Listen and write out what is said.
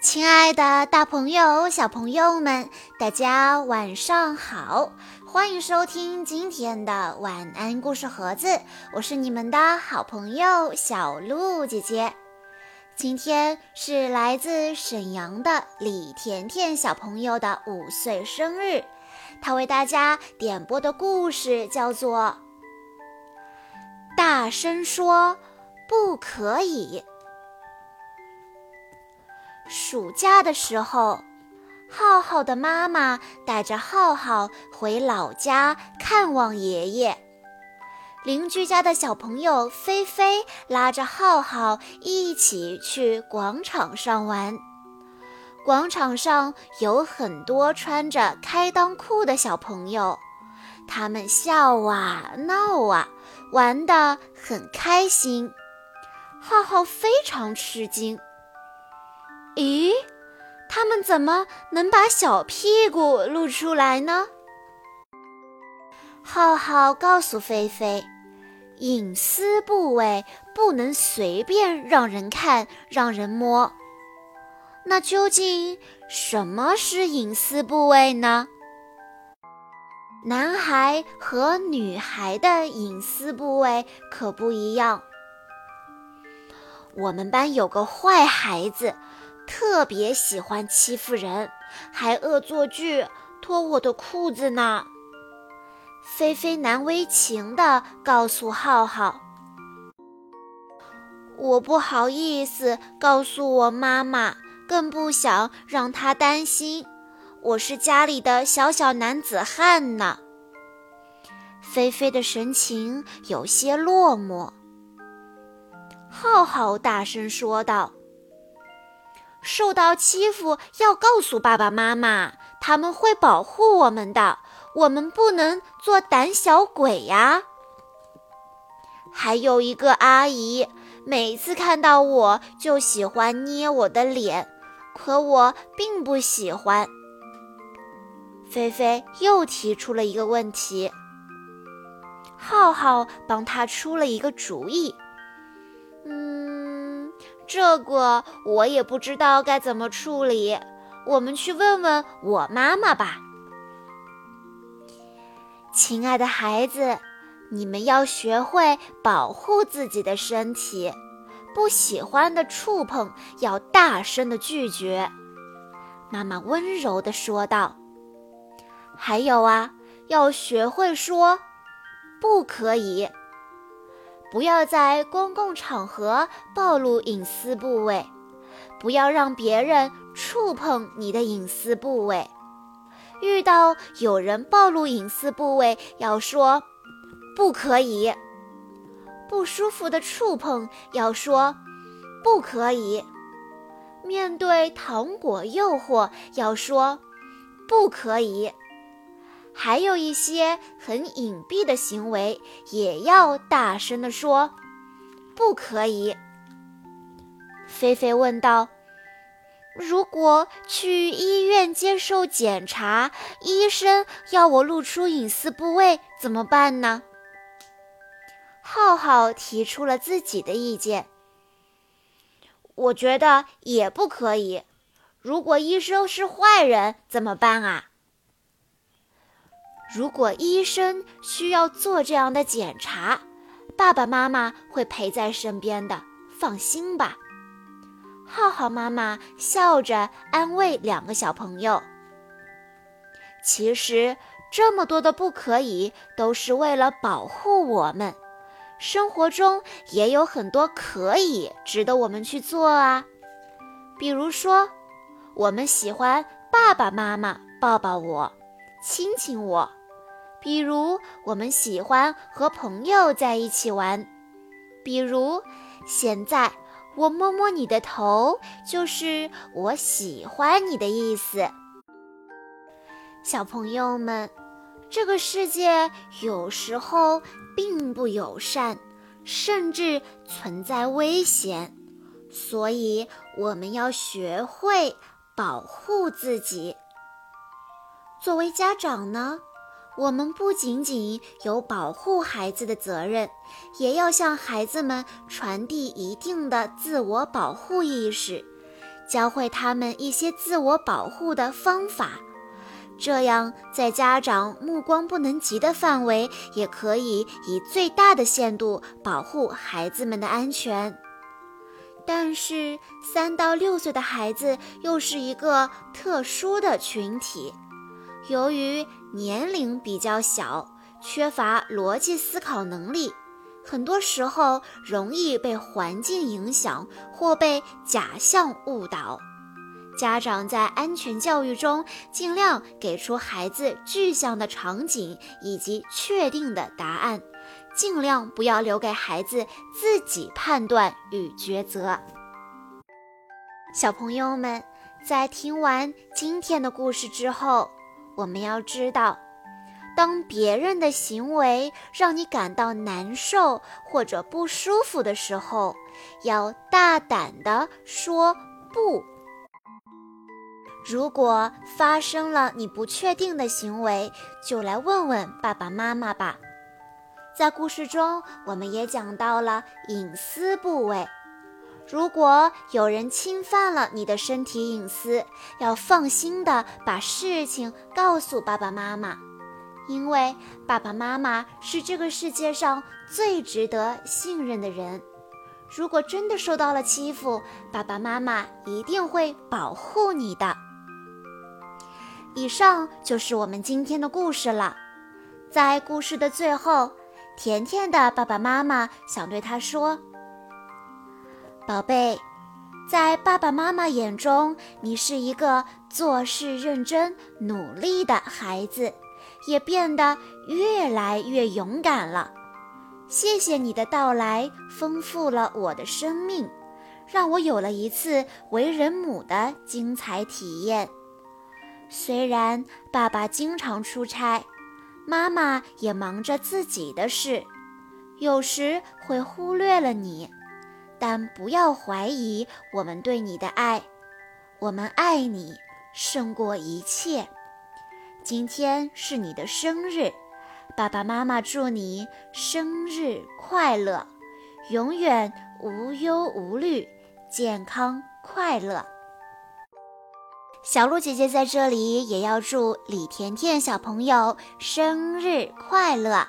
亲爱的，大朋友、小朋友们，大家晚上好！欢迎收听今天的晚安故事盒子，我是你们的好朋友小鹿姐姐。今天是来自沈阳的李甜甜小朋友的五岁生日，她为大家点播的故事叫做《大声说不可以》。暑假的时候，浩浩的妈妈带着浩浩回老家看望爷爷。邻居家的小朋友菲菲拉着浩浩一起去广场上玩。广场上有很多穿着开裆裤的小朋友，他们笑啊闹啊，玩得很开心。浩浩非常吃惊。咦，他们怎么能把小屁股露出来呢？浩浩告诉菲菲，隐私部位不能随便让人看、让人摸。那究竟什么是隐私部位呢？男孩和女孩的隐私部位可不一样。我们班有个坏孩子。特别喜欢欺负人，还恶作剧脱我的裤子呢。菲菲难为情地告诉浩浩：“我不好意思告诉我妈妈，更不想让她担心。我是家里的小小男子汉呢。”菲菲的神情有些落寞。浩浩大声说道。受到欺负要告诉爸爸妈妈，他们会保护我们的。我们不能做胆小鬼呀。还有一个阿姨，每次看到我就喜欢捏我的脸，可我并不喜欢。菲菲又提出了一个问题，浩浩帮他出了一个主意。这个我也不知道该怎么处理，我们去问问我妈妈吧。亲爱的孩子，你们要学会保护自己的身体，不喜欢的触碰要大声的拒绝。妈妈温柔地说道：“还有啊，要学会说不可以。”不要在公共场合暴露隐私部位，不要让别人触碰你的隐私部位。遇到有人暴露隐私部位，要说不可以。不舒服的触碰要说不可以。面对糖果诱惑，要说不可以。还有一些很隐蔽的行为，也要大声地说，不可以。菲菲问道：“如果去医院接受检查，医生要我露出隐私部位，怎么办呢？”浩浩提出了自己的意见：“我觉得也不可以。如果医生是坏人，怎么办啊？”如果医生需要做这样的检查，爸爸妈妈会陪在身边的，放心吧。浩浩妈妈笑着安慰两个小朋友。其实这么多的不可以，都是为了保护我们。生活中也有很多可以，值得我们去做啊。比如说，我们喜欢爸爸妈妈抱抱我，亲亲我。比如，我们喜欢和朋友在一起玩。比如，现在我摸摸你的头，就是我喜欢你的意思。小朋友们，这个世界有时候并不友善，甚至存在危险，所以我们要学会保护自己。作为家长呢？我们不仅仅有保护孩子的责任，也要向孩子们传递一定的自我保护意识，教会他们一些自我保护的方法。这样，在家长目光不能及的范围，也可以以最大的限度保护孩子们的安全。但是，三到六岁的孩子又是一个特殊的群体，由于年龄比较小，缺乏逻辑思考能力，很多时候容易被环境影响或被假象误导。家长在安全教育中，尽量给出孩子具象的场景以及确定的答案，尽量不要留给孩子自己判断与抉择。小朋友们，在听完今天的故事之后，我们要知道，当别人的行为让你感到难受或者不舒服的时候，要大胆地说不。如果发生了你不确定的行为，就来问问爸爸妈妈吧。在故事中，我们也讲到了隐私部位。如果有人侵犯了你的身体隐私，要放心的把事情告诉爸爸妈妈，因为爸爸妈妈是这个世界上最值得信任的人。如果真的受到了欺负，爸爸妈妈一定会保护你的。以上就是我们今天的故事了。在故事的最后，甜甜的爸爸妈妈想对他说：“宝贝，在爸爸妈妈眼中，你是一个做事认真、努力的孩子，也变得越来越勇敢了。谢谢你的到来，丰富了我的生命，让我有了一次为人母的精彩体验。”虽然爸爸经常出差，妈妈也忙着自己的事，有时会忽略了你，但不要怀疑我们对你的爱，我们爱你胜过一切。今天是你的生日，爸爸妈妈祝你生日快乐，永远无忧无虑，健康快乐。小鹿姐姐在这里也要祝李甜甜小朋友生日快乐！